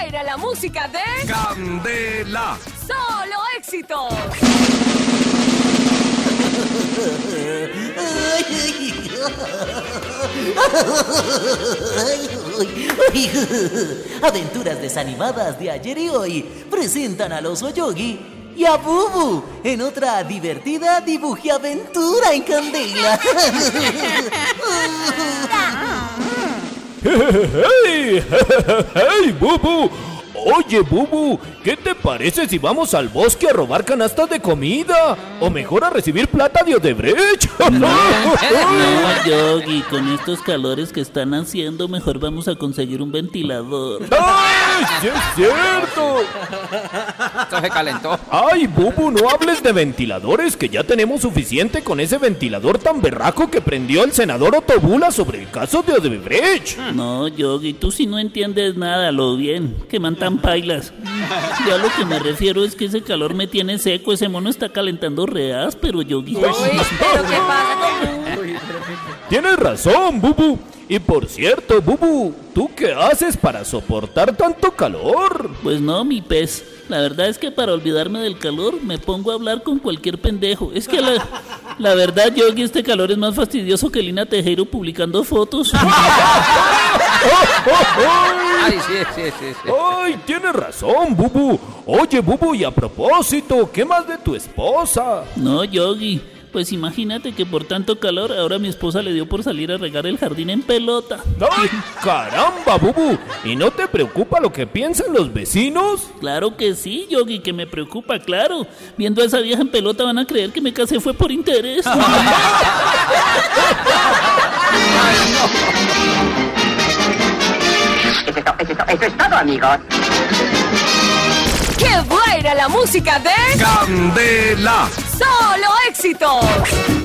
buena la música de Candela. Solo Éxitos. Aventuras desanimadas de ayer y hoy presentan al oso Yogi y a Bubu en otra divertida dibujiaventura en Candela. hey, hey, hey, boo boo. Oye, Bubu, ¿qué te parece si vamos al bosque a robar canastas de comida? O mejor a recibir plata de Odebrecht. No, Yogi, con estos calores que están haciendo, mejor vamos a conseguir un ventilador. ¡Ay, sí es cierto! Esto se calentó. ¡Ay, Bubu, no hables de ventiladores, que ya tenemos suficiente con ese ventilador tan berraco que prendió el senador Otobula sobre el caso de Odebrecht! No, Yogi, tú sí no entiendes nada, lo bien. Que mantan pailas. Ya lo que me refiero es que ese calor me tiene seco, ese mono está calentando reas, pero Yogi. Uy, pero ¿qué pasa con? Tienes razón, Bubu. Y por cierto, Bubu, ¿tú qué haces para soportar tanto calor? Pues no, mi pez. La verdad es que para olvidarme del calor me pongo a hablar con cualquier pendejo. Es que la, la verdad, Yogi, este calor es más fastidioso que Lina Tejero publicando fotos. Ay, sí, sí, sí. sí. ¡Ay, tienes razón, Bubu! Oye, Bubu, y a propósito, ¿qué más de tu esposa? No, Yogi. Pues imagínate que por tanto calor ahora mi esposa le dio por salir a regar el jardín en pelota. ¡Ay, caramba, Bubu! ¿Y no te preocupa lo que piensan los vecinos? Claro que sí, Yogi, que me preocupa, claro. Viendo a esa vieja en pelota van a creer que me casé fue por interés. Eso eso es todo, amigos. ¡Qué buena la música de Candela. Solo Éxitos!